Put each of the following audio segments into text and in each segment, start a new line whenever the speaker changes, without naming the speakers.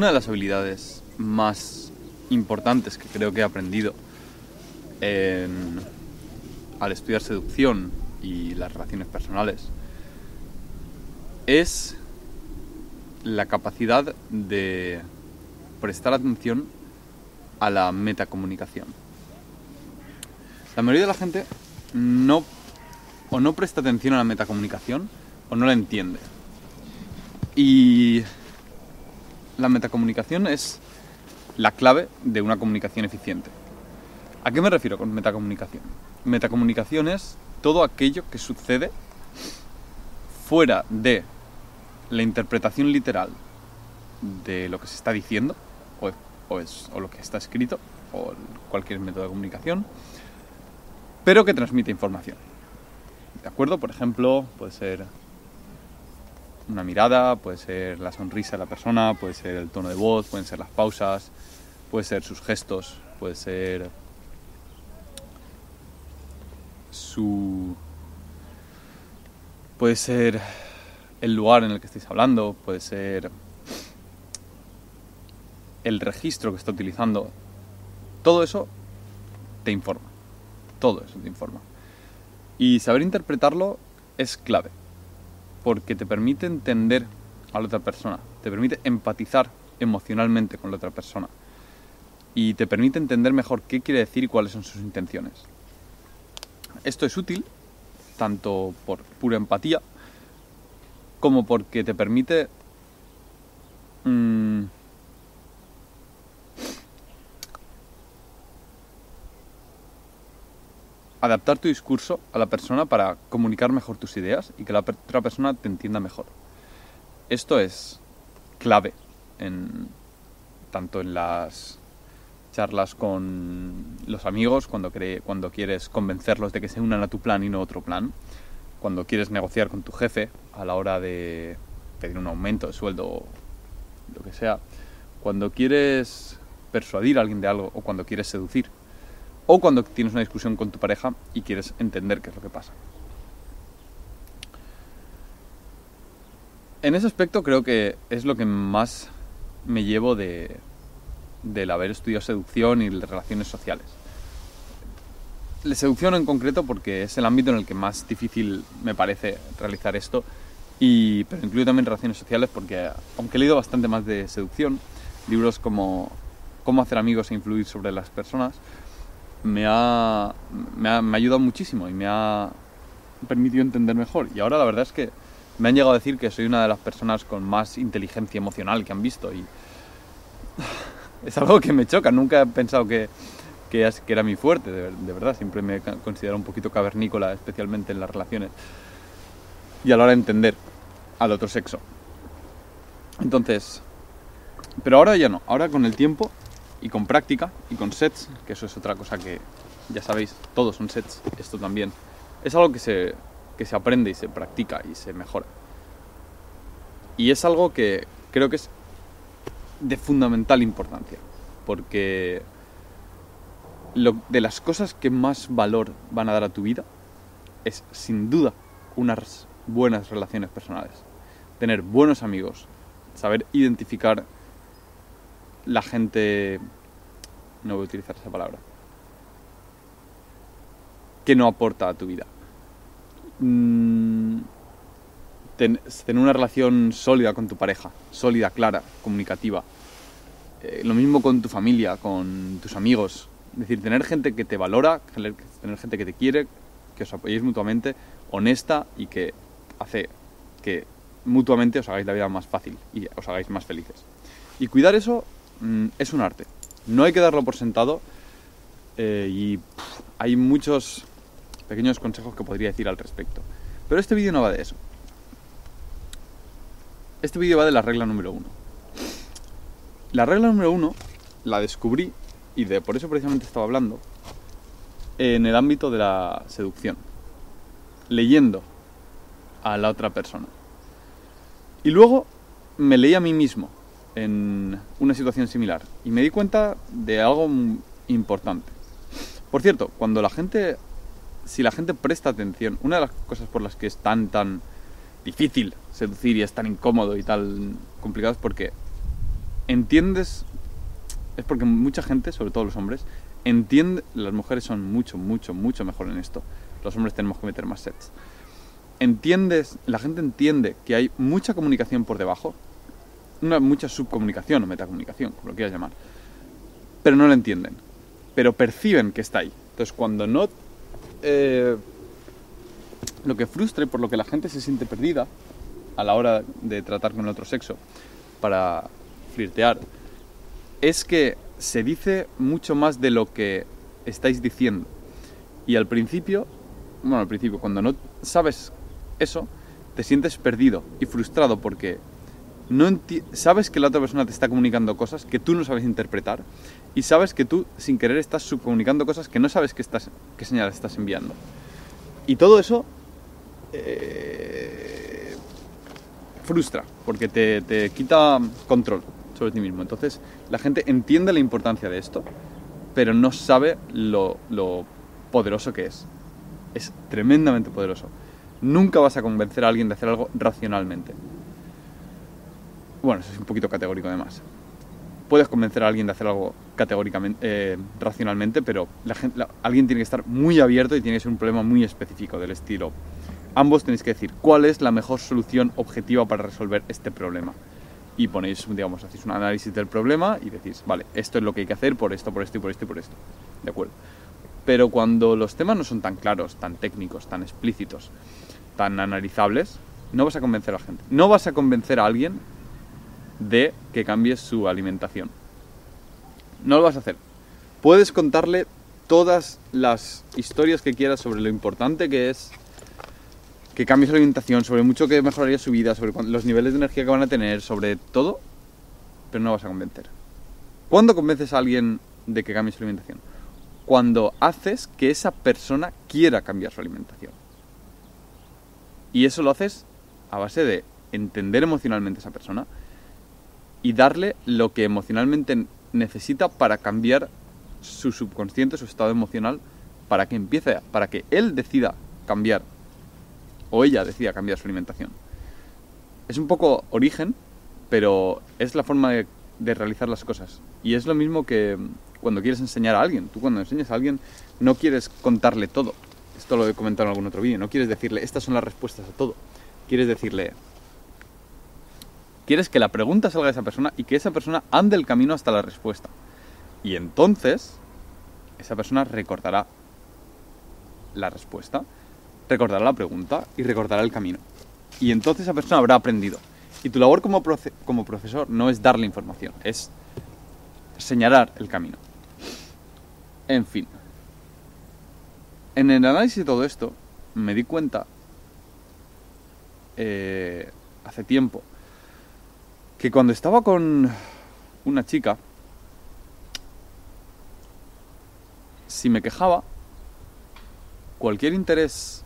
una de las habilidades más importantes que creo que he aprendido en- al estudiar seducción y las relaciones personales es la capacidad de prestar atención a la metacomunicación. La mayoría de la gente no o no presta atención a la metacomunicación o no la entiende. Y la metacomunicación es la clave de una comunicación eficiente. ¿A qué me refiero con metacomunicación? Metacomunicación es todo aquello que sucede fuera de la interpretación literal de lo que se está diciendo, o, o es, o lo que está escrito, o cualquier método de comunicación, pero que transmite información. ¿De acuerdo? Por ejemplo, puede ser una mirada, puede ser la sonrisa de la persona, puede ser el tono de voz, pueden ser las pausas, puede ser sus gestos, puede ser su... puede ser el lugar en el que estáis hablando, puede ser el registro que está utilizando. Todo eso te informa. Todo eso te informa. Y saber interpretarlo es clave, porque te permite entender a la otra persona, te permite empatizar emocionalmente con la otra persona y te permite entender mejor qué quiere decir y cuáles son sus intenciones. Esto es útil tanto por pura empatía como porque te permite mm, adaptar tu discurso a la persona para comunicar mejor tus ideas y que la otra persona te entienda mejor. Esto es clave en, tanto en las charlas con los amigos, cuando, quieres convencerlos de que se unan a tu plan y no a otro plan, cuando quieres negociar con tu jefe a la hora de pedir un aumento de sueldo lo que sea, cuando quieres persuadir a alguien de algo o cuando quieres seducir o cuando tienes una discusión con tu pareja y quieres entender qué es lo que pasa. En ese aspecto creo que es lo que más me llevo de, del haber estudiado seducción y relaciones sociales. La seducción en concreto porque es el ámbito en el que más difícil me parece realizar esto, y, pero incluyo también relaciones sociales porque aunque he leído bastante más de seducción, libros como Cómo hacer amigos e influir sobre las personas, me ha, me ha, me ha ayudado muchísimo y me ha permitido entender mejor. Y ahora la verdad es que me han llegado a decir que soy una de las personas con más inteligencia emocional que han visto y es algo que me choca. Nunca he pensado que, que, era mi fuerte, de, de verdad. Siempre me he considerado un poquito cavernícola, especialmente en las relaciones y a la hora de entender al otro sexo. Entonces, pero ahora ya no. Ahora con el tiempo y con práctica y con sets, que eso es otra cosa que ya sabéis, todos son sets, esto también. Es algo que se, que se aprende y se practica y se mejora. Y es algo que creo que es de fundamental importancia, porque lo, de las cosas que más valor van a dar a tu vida es sin duda unas buenas relaciones personales. Tener buenos amigos, saber identificar la gente... No voy a utilizar esa palabra. Que no aporta a tu vida. Mm, ten- tener una relación sólida con tu pareja, sólida, clara, comunicativa. Eh, lo mismo con tu familia, con tus amigos. Es decir, tener gente que te valora, tener gente que te quiere, que os apoyéis mutuamente, honesta y que hace que mutuamente os hagáis la vida más fácil y os hagáis más felices. Y cuidar eso mm, es un arte. No hay que darlo por sentado eh, y hay muchos pequeños consejos que podría decir al respecto. Pero este vídeo no va de eso. Este vídeo va de la regla número uno. La regla número uno la descubrí y de por eso precisamente estaba hablando en el ámbito de la seducción, leyendo a la otra persona. Y luego me leí a mí mismo en una situación similar y me di cuenta de algo importante. Por cierto, cuando la gente, si la gente presta atención, una de las cosas por las que es tan, tan difícil seducir y es tan incómodo y tan complicado es porque entiendes, es porque mucha gente, sobre todo los hombres, entiende, las mujeres son mucho, mucho, mucho mejor en esto. Los hombres tenemos que meter más sets. Entiendes, la gente entiende que hay mucha comunicación por debajo, una, mucha subcomunicación o metacomunicación, como lo quieras llamar, pero no lo entienden, pero perciben que está ahí. Entonces, cuando no... eh, lo que frustra y por lo que la gente se siente perdida a la hora de tratar con el otro sexo para flirtear es que se dice mucho más de lo que estáis diciendo. Y al principio, bueno, al principio, cuando no sabes eso, te sientes perdido y frustrado porque no sabes que la otra persona te está comunicando cosas que tú no sabes interpretar y sabes que tú sin querer estás subcomunicando cosas que no sabes qué, estás, qué señales estás enviando. Y todo eso eh, frustra porque te, te quita control sobre ti mismo. Entonces la gente entiende la importancia de esto, pero no sabe lo, lo poderoso que es. Es tremendamente poderoso. Nunca vas a convencer a alguien de hacer algo racionalmente. Bueno, eso es un poquito categórico además. Puedes convencer a alguien de hacer algo categóricamente, eh, racionalmente, pero la gente, la- alguien tiene que estar muy abierto y tiene que ser un problema muy específico del estilo. Ambos tenéis que decir cuál es la mejor solución objetiva para resolver este problema. Y ponéis, digamos, hacéis un análisis del problema y decís, vale, esto es lo que hay que hacer por esto, por esto y por esto y por esto. ¿De acuerdo? Pero cuando los temas no son tan claros, tan técnicos, tan explícitos, tan analizables, no vas a convencer a la gente. No vas a convencer a alguien de que cambie su alimentación. No lo vas a hacer. Puedes contarle todas las historias que quieras sobre lo importante que es que cambie su alimentación, sobre mucho que mejoraría su vida, sobre los niveles de energía que van a tener, sobre todo, pero no vas a convencer. ¿Cuándo convences a alguien de que cambie su alimentación? Cuando haces que esa persona quiera cambiar su alimentación. Y eso lo haces a base de entender emocionalmente a esa persona y darle lo que emocionalmente necesita para cambiar su subconsciente, su estado emocional, para que empiece, para que él decida cambiar o ella decida cambiar su alimentación. Es un poco origen, pero es la forma de realizar las cosas. Y es lo mismo que cuando quieres enseñar a alguien. Tú cuando enseñas a alguien no quieres contarle todo. Esto lo he comentado en algún otro vídeo. No quieres decirle, estas son las respuestas a todo. Quieres decirle, quieres que la pregunta salga de esa persona y que esa persona ande el camino hasta la respuesta. Y entonces, esa persona recordará la respuesta, recordará la pregunta y recordará el camino. Y entonces esa persona habrá aprendido. Y tu labor como, como profesor no es darle información, es señalar el camino. En fin. En el análisis de todo esto, me di cuenta eh, hace tiempo que cuando estaba con una chica, si me quejaba, cualquier interés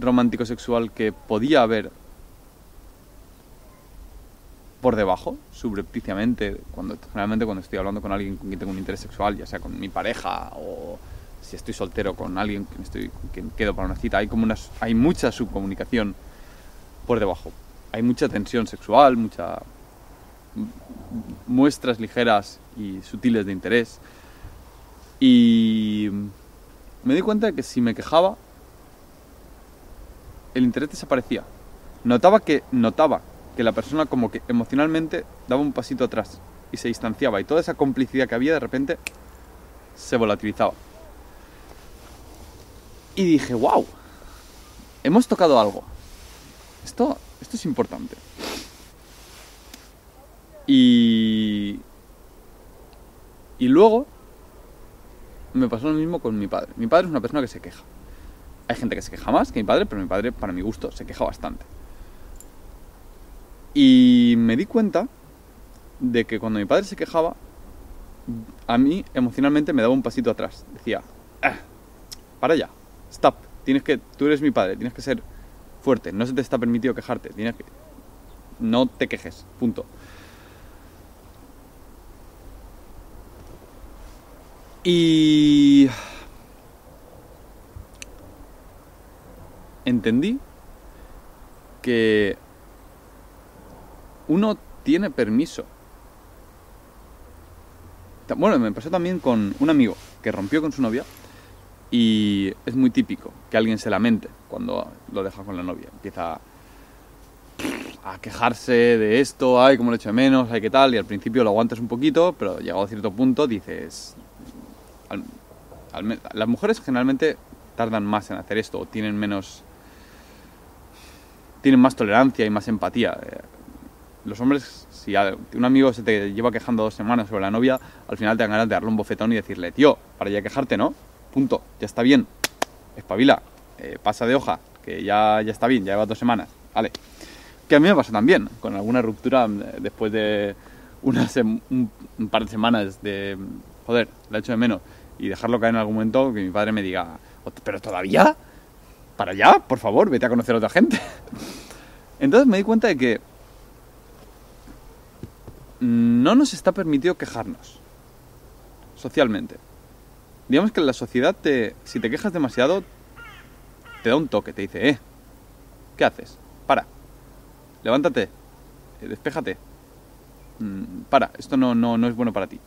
romántico sexual que podía haber por debajo, subrepticiamente, cuando, generalmente cuando estoy hablando con alguien con quien tengo un interés sexual, ya sea con mi pareja o si estoy soltero con alguien que estoy, quien quedo para una cita, hay como unas, hay mucha subcomunicación por debajo. Hay mucha tensión sexual, mucha muestras ligeras y sutiles de interés. Y me di cuenta de que si me quejaba, el interés desaparecía. Notaba que notaba que la persona como que emocionalmente daba un pasito atrás y se distanciaba y toda esa complicidad que había de repente se volatilizaba. Y dije, wow, hemos tocado algo. Esto, esto es importante. Y, y luego me pasó lo mismo con mi padre. Mi padre es una persona que se queja. Hay gente que se queja más que mi padre, pero mi padre, para mi gusto, se queja bastante. Y me di cuenta de que cuando mi padre se quejaba, a mí emocionalmente me daba un pasito atrás. Decía, "Ah, para ya, stop, tienes que, tú eres mi padre, tienes que ser fuerte, no se te está permitido quejarte, tienes que, no te quejes, punto. Y entendí que uno tiene permiso Bueno, me pasó también con un amigo que rompió con su novia y es muy típico que alguien se lamente cuando lo deja con la novia. Empieza a quejarse de esto, ay, cómo lo echo de menos, ay, qué tal, y al principio lo aguantas un poquito, pero llegado a cierto punto dices... las mujeres generalmente tardan más en hacer esto, o tienen menos... tienen más tolerancia y más empatía. Eh, los hombres, si un amigo se te lleva quejando dos semanas sobre la novia, al final te dan ganas de darle un bofetón y decirle, tío, para ya quejarte, ¿no? Punto, ya está bien, espabila, eh, pasa de hoja, que ya, ya está bien, ya lleva dos semanas, vale. Que a mí me pasa también, con alguna ruptura eh, después de unas, un, par de semanas de, joder, la hecho de menos, y dejarlo caer en algún momento, que mi padre me diga, pero todavía, para allá, por favor, vete a conocer a otra gente. Entonces me di cuenta de que no nos está permitido quejarnos socialmente. Digamos que la sociedad, te, si te quejas demasiado, te da un toque, te dice, eh, ¿qué haces? Para, levántate, eh, despéjate, mm, para, esto no, no, no es bueno para ti.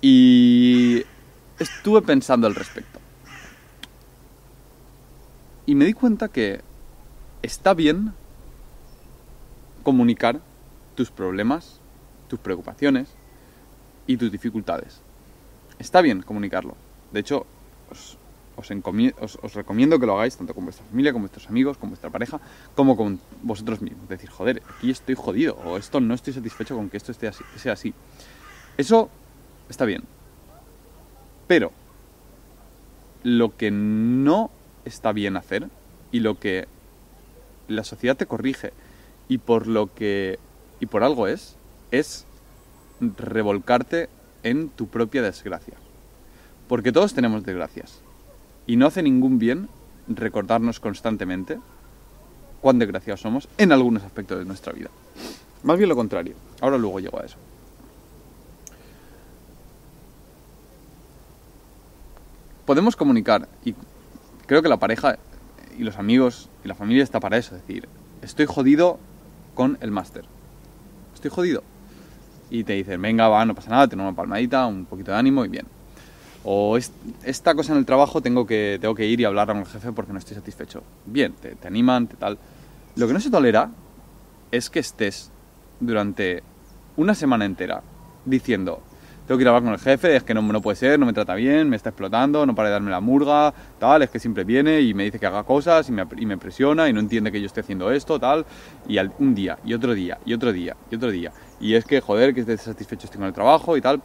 Y estuve pensando al respecto. Y me di cuenta que está bien comunicar tus problemas, tus preocupaciones y tus dificultades. Está bien comunicarlo. De hecho, os, recomiendo que lo hagáis tanto con vuestra familia, con vuestros amigos, con vuestra pareja, como con vosotros mismos. Decir, joder, aquí estoy jodido, o esto no estoy satisfecho con que esto esté así, sea así. Eso está bien. Pero lo que no está bien hacer y lo que la sociedad te corrige y por lo que y por algo es, es revolcarte en tu propia desgracia. Porque todos tenemos desgracias. Y no hace ningún bien recordarnos constantemente cuán desgraciados somos en algunos aspectos de nuestra vida. Más bien lo contrario. Ahora luego llego a eso. Podemos comunicar y creo que la pareja y los amigos y la familia está para eso. Es decir, estoy jodido con el máster estoy jodido. Y te dicen, venga, va, no pasa nada, tengo una palmadita, un poquito de ánimo y bien. O esta cosa en el trabajo tengo que, tengo que ir y hablar con el jefe porque no estoy satisfecho. Bien, te, te animan, te tal. Lo que no se tolera es que estés durante una semana entera diciendo, tengo que ir a hablar con el jefe, es que no, no puede ser, no me trata bien, me está explotando, no para de darme la murga, tal, es que siempre viene y me dice que haga cosas y me, y me presiona y no entiende que yo esté haciendo esto, tal, y un día, y otro día, y otro día, y otro día, y es que, joder, que esté satisfecho estoy con el trabajo y tal,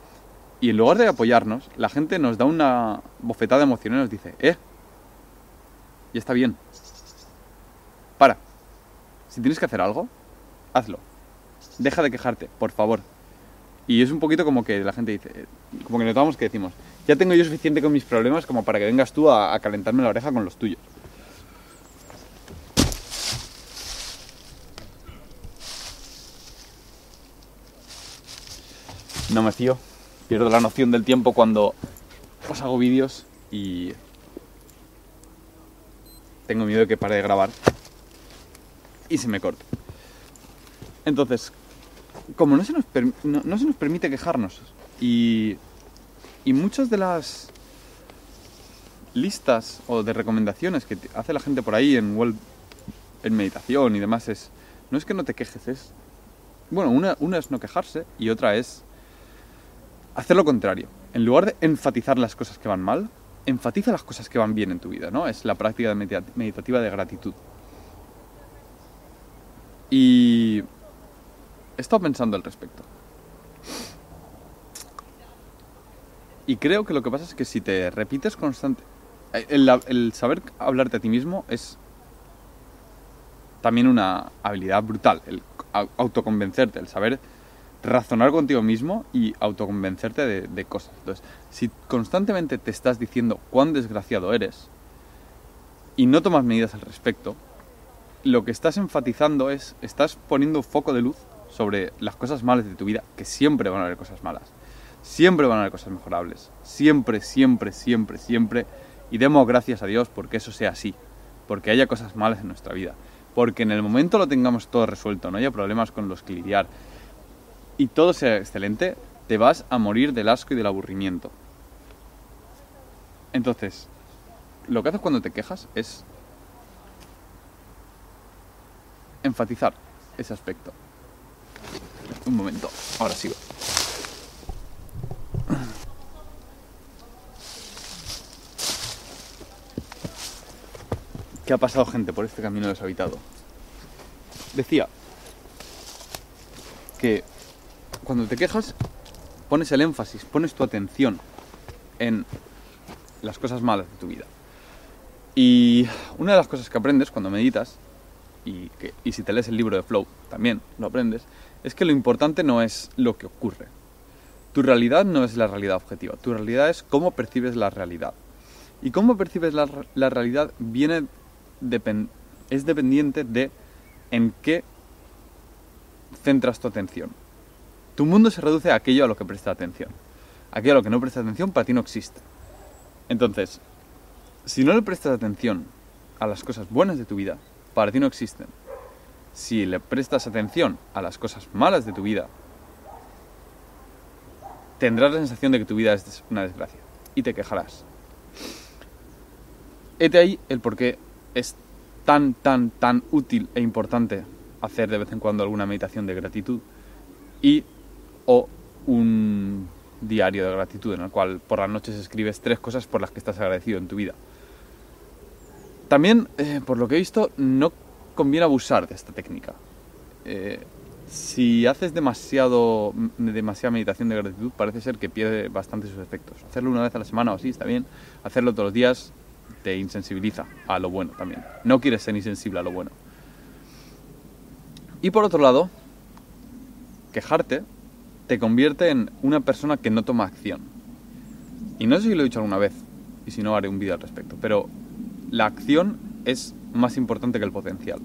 y en lugar de apoyarnos, la gente nos da una bofetada emocional y nos dice, eh, ya está bien, para, si tienes que hacer algo, hazlo, deja de quejarte, por favor, y es un poquito como que la gente dice, como que notamos que decimos, ya tengo yo suficiente con mis problemas como para que vengas tú a, calentarme la oreja con los tuyos. No me fío, pierdo la noción del tiempo cuando os hago vídeos y tengo miedo de que pare de grabar y se me corte. Entonces, como no se nos, no, se nos permite quejarnos y, y muchas de las listas o de recomendaciones que hace la gente por ahí en, en meditación y demás es, no es que no te quejes, es, bueno, una, una es no quejarse y otra es hacer lo contrario. En lugar de enfatizar las cosas que van mal, enfatiza las cosas que van bien en tu vida, ¿no? Es la práctica meditativa de gratitud. Y he estado pensando al respecto. Y creo que lo que pasa es que si te repites constante... Eh, el, saber hablarte a ti mismo es también una habilidad brutal. El autoconvencerte, el saber razonar contigo mismo y autoconvencerte de, de cosas. Entonces, si constantemente te estás diciendo cuán desgraciado eres y no tomas medidas al respecto, lo que estás enfatizando es, estás poniendo foco de luz sobre las cosas malas de tu vida, que siempre van a haber cosas malas. Siempre van a haber cosas mejorables. Siempre, siempre, siempre, siempre. Y demos gracias a Dios porque eso sea así. Porque haya cosas malas en nuestra vida. Porque en el momento lo tengamos todo resuelto, no haya problemas con los que lidiar y todo sea excelente, te vas a morir del asco y del aburrimiento. Entonces, lo que haces cuando te quejas es enfatizar ese aspecto. Un momento, ahora sigo. ¿Qué ha pasado gente por este camino deshabitado? Decía que cuando te quejas pones el énfasis, pones tu atención en las cosas malas de tu vida. Y una de las cosas que aprendes cuando meditas, y, que, y si te lees el libro de Flow también lo aprendes, es que lo importante no es lo que ocurre. Tu realidad no es la realidad objetiva, tu realidad es cómo percibes la realidad. Y cómo percibes la, la realidad viene es dependiente de en qué centras tu atención. Tu mundo se reduce a aquello a lo que presta atención. Aquello a lo que no presta atención para ti no existe. Entonces, si no le prestas atención a las cosas buenas de tu vida, para ti no existen. Si le prestas atención a las cosas malas de tu vida, tendrás la sensación de que tu vida es una desgracia y te quejarás. Este ahí el por qué es tan, tan, tan útil e importante hacer de vez en cuando alguna meditación de gratitud y o un diario de gratitud en el cual por las noches escribes tres cosas por las que estás agradecido en tu vida. También, eh, por lo que he visto, no conviene abusar de esta técnica. Eh, si haces demasiado, demasiada meditación de gratitud, parece ser que pierde bastante sus efectos. Hacerlo una vez a la semana o así está bien. Hacerlo todos los días te insensibiliza a lo bueno también. No quieres ser insensible a lo bueno. Y por otro lado, quejarte te convierte en una persona que no toma acción. Y no sé si lo he dicho alguna vez, y si no haré un vídeo al respecto, pero la acción es más importante que el potencial.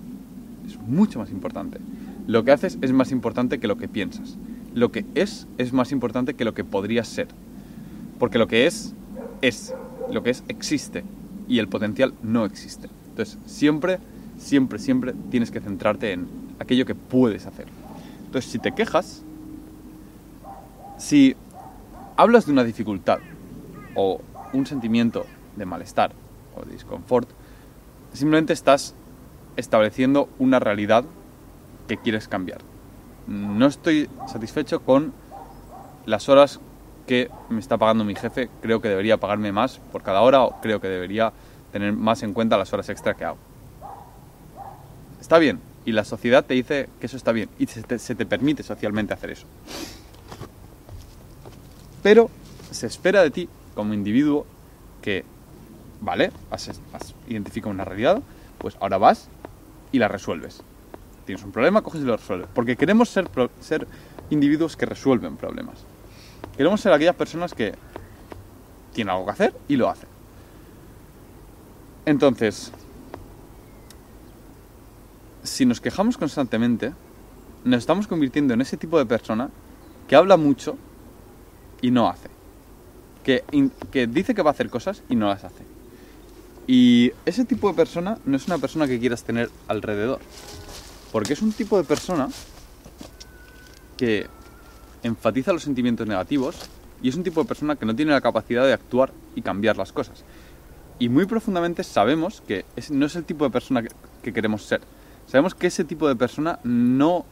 Es mucho más importante. Lo que haces es más importante que lo que piensas. Lo que es es más importante que lo que podría ser. Porque lo que es, es. Lo que es, existe. Y el potencial no existe. Entonces, siempre, siempre, siempre tienes que centrarte en aquello que puedes hacer. Entonces, si te quejas, si hablas de una dificultad o un sentimiento de malestar o disconfort, simplemente estás estableciendo una realidad que quieres cambiar. No estoy satisfecho con las horas que me está pagando mi jefe, creo que debería pagarme más por cada hora o creo que debería tener más en cuenta las horas extra que hago. Está bien, y la sociedad te dice que eso está bien y se te permite socialmente hacer eso. Pero se espera de ti como individuo que, vale, has, identificado una realidad, pues ahora vas y la resuelves. Tienes un problema, coges y lo resuelves. Porque queremos ser, ser individuos que resuelven problemas. Queremos ser aquellas personas que tienen algo que hacer y lo hacen. Entonces, si nos quejamos constantemente, nos estamos convirtiendo en ese tipo de persona que habla mucho y no hace. Que, que dice que va a hacer cosas y no las hace. Y ese tipo de persona no es una persona que quieras tener alrededor. Porque es un tipo de persona que enfatiza los sentimientos negativos y es un tipo de persona que no tiene la capacidad de actuar y cambiar las cosas. Y muy profundamente sabemos que no es el tipo de persona que queremos ser. Sabemos que ese tipo de persona no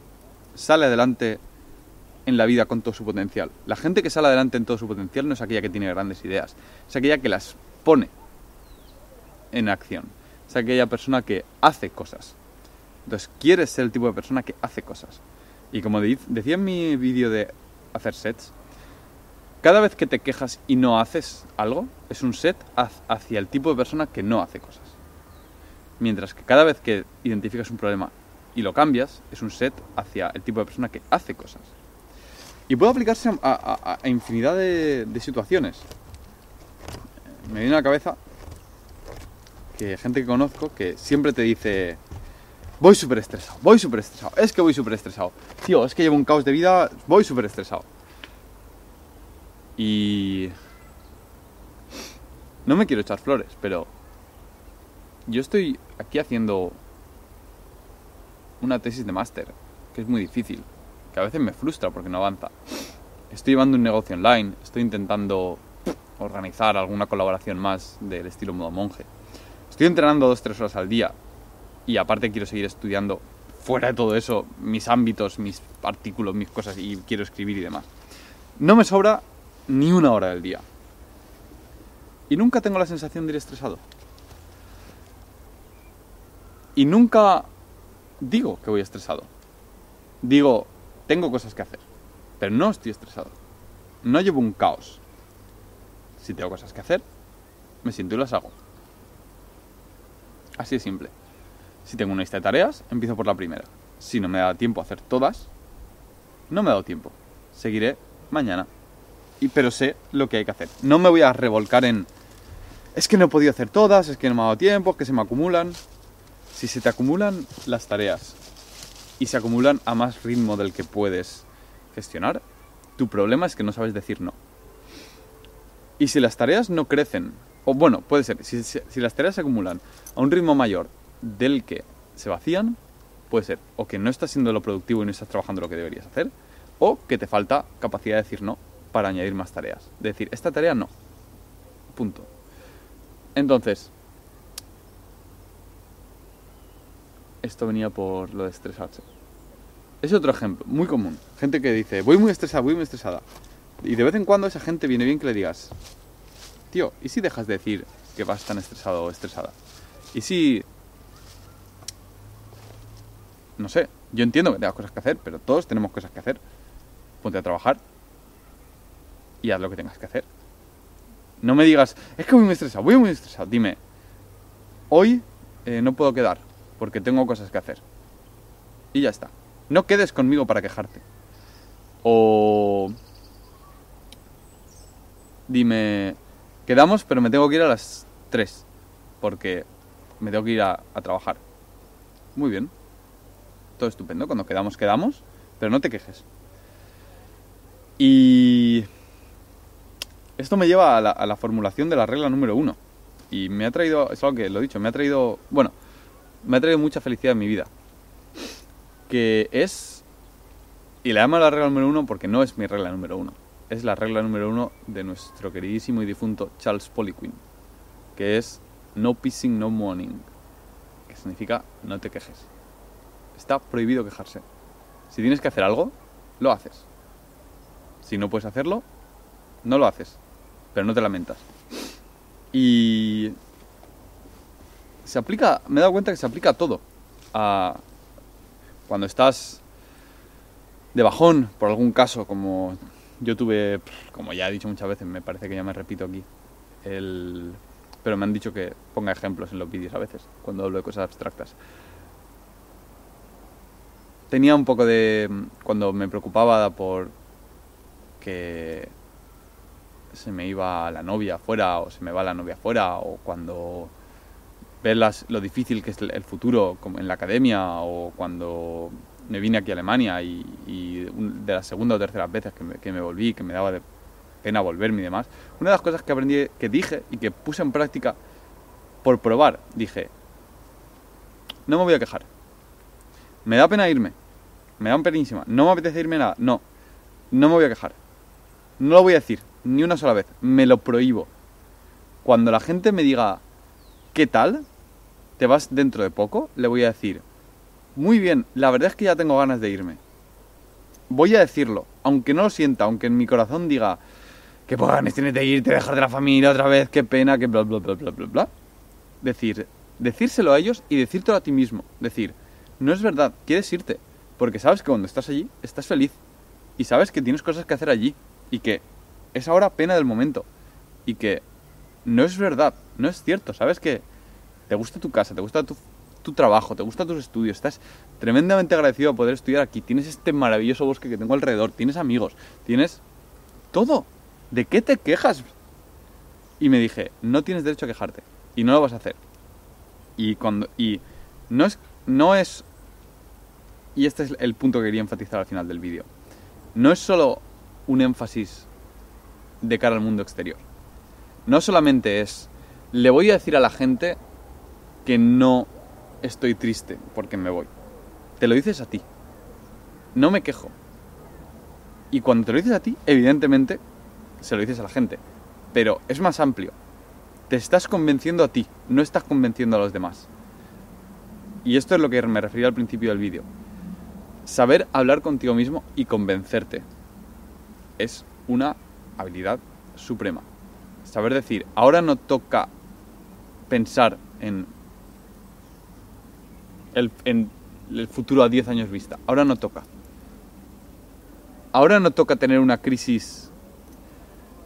sale adelante en la vida con todo su potencial. La gente que sale adelante en todo su potencial no es aquella que tiene grandes ideas, es aquella que las pone en acción, es aquella persona que hace cosas. Entonces, quieres ser el tipo de persona que hace cosas. Y como decía en mi vídeo de hacer sets, cada vez que te quejas y no haces algo, es un set hacia el tipo de persona que no hace cosas. Mientras que cada vez que identificas un problema y lo cambias, es un set hacia el tipo de persona que hace cosas. Y puede aplicarse a, infinidad de, situaciones. Me viene a la cabeza que gente que conozco que siempre te dice, voy súper estresado, voy súper estresado, es que voy súper estresado. Tío, es que llevo un caos de vida, voy súper estresado. Y... No me quiero echar flores, pero yo estoy aquí haciendo una tesis de máster, que es muy difícil que a veces me frustra porque no avanza. estoy llevando un negocio online, estoy intentando organizar alguna colaboración más del estilo modo monje. Estoy entrenando dos, tres horas al día y aparte quiero seguir estudiando fuera de todo eso mis ámbitos, mis artículos, mis cosas y quiero escribir y demás. No me sobra ni una hora del día. Y nunca tengo la sensación de ir estresado. Y nunca digo que voy estresado. Digo, tengo cosas que hacer. Pero no estoy estresado. No llevo un caos. Si tengo cosas que hacer, me siento y las hago. Así de simple. Si tengo una lista de tareas, empiezo por la primera. Si no me da tiempo a hacer todas, no me ha dado tiempo. Seguiré mañana. Y, pero sé lo que hay que hacer. No me voy a revolcar en... Es que no he podido hacer todas, es que no me ha dado tiempo, es que se me acumulan. Si se te acumulan las tareas y se acumulan a más ritmo del que puedes gestionar, tu problema es que no sabes decir no. Y si las tareas no crecen, o bueno, puede ser, si, las tareas se acumulan a un ritmo mayor del que se vacían, puede ser o que no estás siendo lo productivo y no estás trabajando lo que deberías hacer, o que te falta capacidad de decir no para añadir más tareas. De decir, esta tarea no. Punto. Entonces, esto venía por lo de estresarse. Es otro ejemplo, muy común. Gente que dice, voy muy estresada, voy muy estresada. Y de vez en cuando esa gente viene bien que le digas, ¿y si dejas de decir que vas tan estresado o estresada? ¿Y si... No sé, yo entiendo que tengas cosas que hacer, pero todos tenemos cosas que hacer. Ponte a trabajar y haz lo que tengas que hacer. No me digas, es que voy muy estresado, voy muy estresado. Dime, hoy eh, no puedo quedar porque tengo cosas que hacer. Y ya está. No quedes conmigo para quejarte. O dime, quedamos, pero me tengo que ir a las 3, porque me tengo que ir a, trabajar. Muy bien. Todo estupendo. Cuando quedamos, quedamos, pero no te quejes. Y esto me lleva a la, a la formulación de la regla número uno. Y me ha traído, es algo que lo he dicho, me ha traído, bueno, me ha traído mucha felicidad en mi vida. Que es, y la llamo la regla número uno porque no es mi regla número uno es la regla número uno de nuestro queridísimo y difunto Charles Poliquin, que es no pissing, no mourning, que significa no te quejes. Está prohibido quejarse. Si tienes que hacer algo, lo haces. Si no puedes hacerlo, no lo haces, pero no te lamentas. Y se aplica, me he dado cuenta que se aplica a todo. A cuando estás de bajón por algún caso, como yo tuve, como ya he dicho muchas veces, me parece que ya me repito aquí, el... pero me han dicho que ponga ejemplos en los vídeos a veces, cuando hablo de cosas abstractas. Tenía un poco de... cuando me preocupaba por que se me iba la novia afuera o se me va la novia afuera o cuando ves lo difícil que es el futuro en la academia o cuando me vine aquí a Alemania y, de las segunda o tercera veces que me, que me, volví, que me daba de pena volverme y demás, una de las cosas que aprendí, que dije y que puse en práctica por probar, dije, no me voy a quejar. Me da pena irme, me da penísima, no me apetece irme nada, no, no me voy a quejar. No lo voy a decir, ni una sola vez, me lo prohíbo. Cuando la gente me diga, ¿qué tal? ¿Te vas dentro de poco? Le voy a decir, muy bien, la verdad es que ya tengo ganas de irme. Voy a decirlo, aunque no lo sienta, aunque en mi corazón diga que pues ganas tienes de irte, dejar de la familia otra vez, qué pena, que bla bla bla bla bla bla. Decir, decírselo a ellos y decírtelo a ti mismo. Decir, no es verdad, quieres irte, porque sabes que cuando estás allí estás feliz y sabes que tienes cosas que hacer allí y que es ahora pena del momento y que no es verdad, no es cierto, sabes que te gusta tu casa, te gusta tu tu trabajo, te gustan tus estudios, estás tremendamente agradecido a poder estudiar aquí, tienes este maravilloso bosque que tengo alrededor, tienes amigos, tienes todo. ¿De qué te quejas? Y me dije, no tienes derecho a quejarte y no lo vas a hacer. Y cuando y no es no es y este es el punto que quería enfatizar al final del vídeo. No es solo un énfasis de cara al mundo exterior. No solamente es le voy a decir a la gente que no estoy triste porque me voy. Te lo dices a ti. No me quejo. Y cuando te lo dices a ti, evidentemente se lo dices a la gente. Pero es más amplio. Te estás convenciendo a ti, no estás convenciendo a los demás. Y esto es lo que me refería al principio del vídeo. Saber hablar contigo mismo y convencerte es una habilidad suprema. Saber decir, ahora no toca pensar en el, en el futuro a 10 años vista. Ahora no toca. Ahora no toca tener una crisis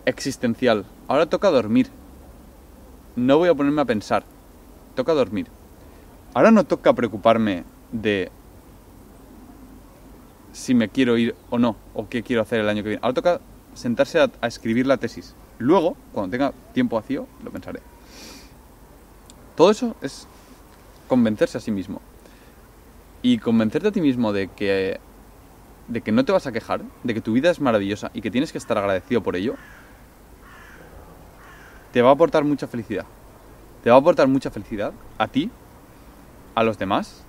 existencial. Ahora toca dormir. No voy a ponerme a pensar. Toca dormir. Ahora no toca preocuparme de si me quiero ir o no, o qué quiero hacer el año que viene. Ahora toca sentarse a, escribir la tesis. Luego, cuando tenga tiempo vacío, lo pensaré. Todo eso es convencerse a sí mismo. Y convencerte a ti mismo de que, de que no te vas a quejar, de que tu vida es maravillosa y que tienes que estar agradecido por ello, te va a aportar mucha felicidad. Te va a aportar mucha felicidad a ti, a los demás,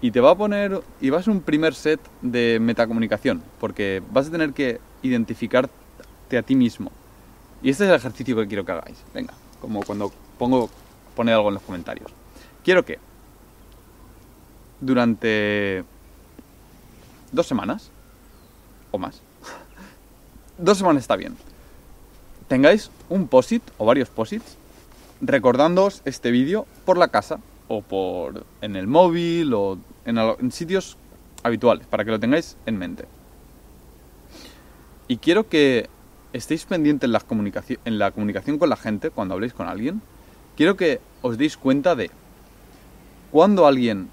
y te va a poner, y va a un primer set de metacomunicación, porque vas a tener que identificarte a ti mismo. Y este es el ejercicio que quiero que hagáis. Venga, como cuando pongo, poned algo en los comentarios. Quiero que durante dos semanas o más, dos semanas está bien, tengáis un posit o varios posits recordándoos este vídeo por la casa o por en el móvil o en, sitios habituales para que lo tengáis en mente. Y quiero que estéis pendientes en la, comunicación, en la comunicación con la gente cuando habléis con alguien. Quiero que os deis cuenta de cuando alguien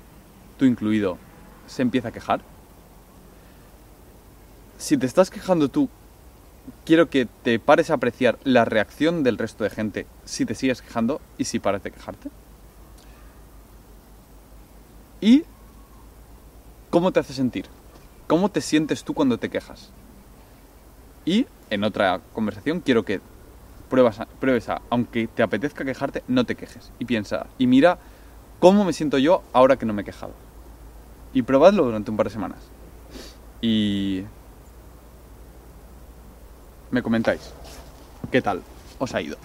tú incluido, se empieza a quejar. Si te estás quejando tú, quiero que te pares a apreciar la reacción del resto de gente si te sigues quejando y si pares de quejarte. Y cómo te hace sentir. ¿Cómo te sientes tú cuando te quejas? Y en otra conversación quiero que pruebas pruebes a, aunque te apetezca quejarte, no te quejes. Y piensa, y mira cómo me siento yo ahora que no me he quejado y probadlo durante un par de semanas. Y me comentáis qué tal os ha ido.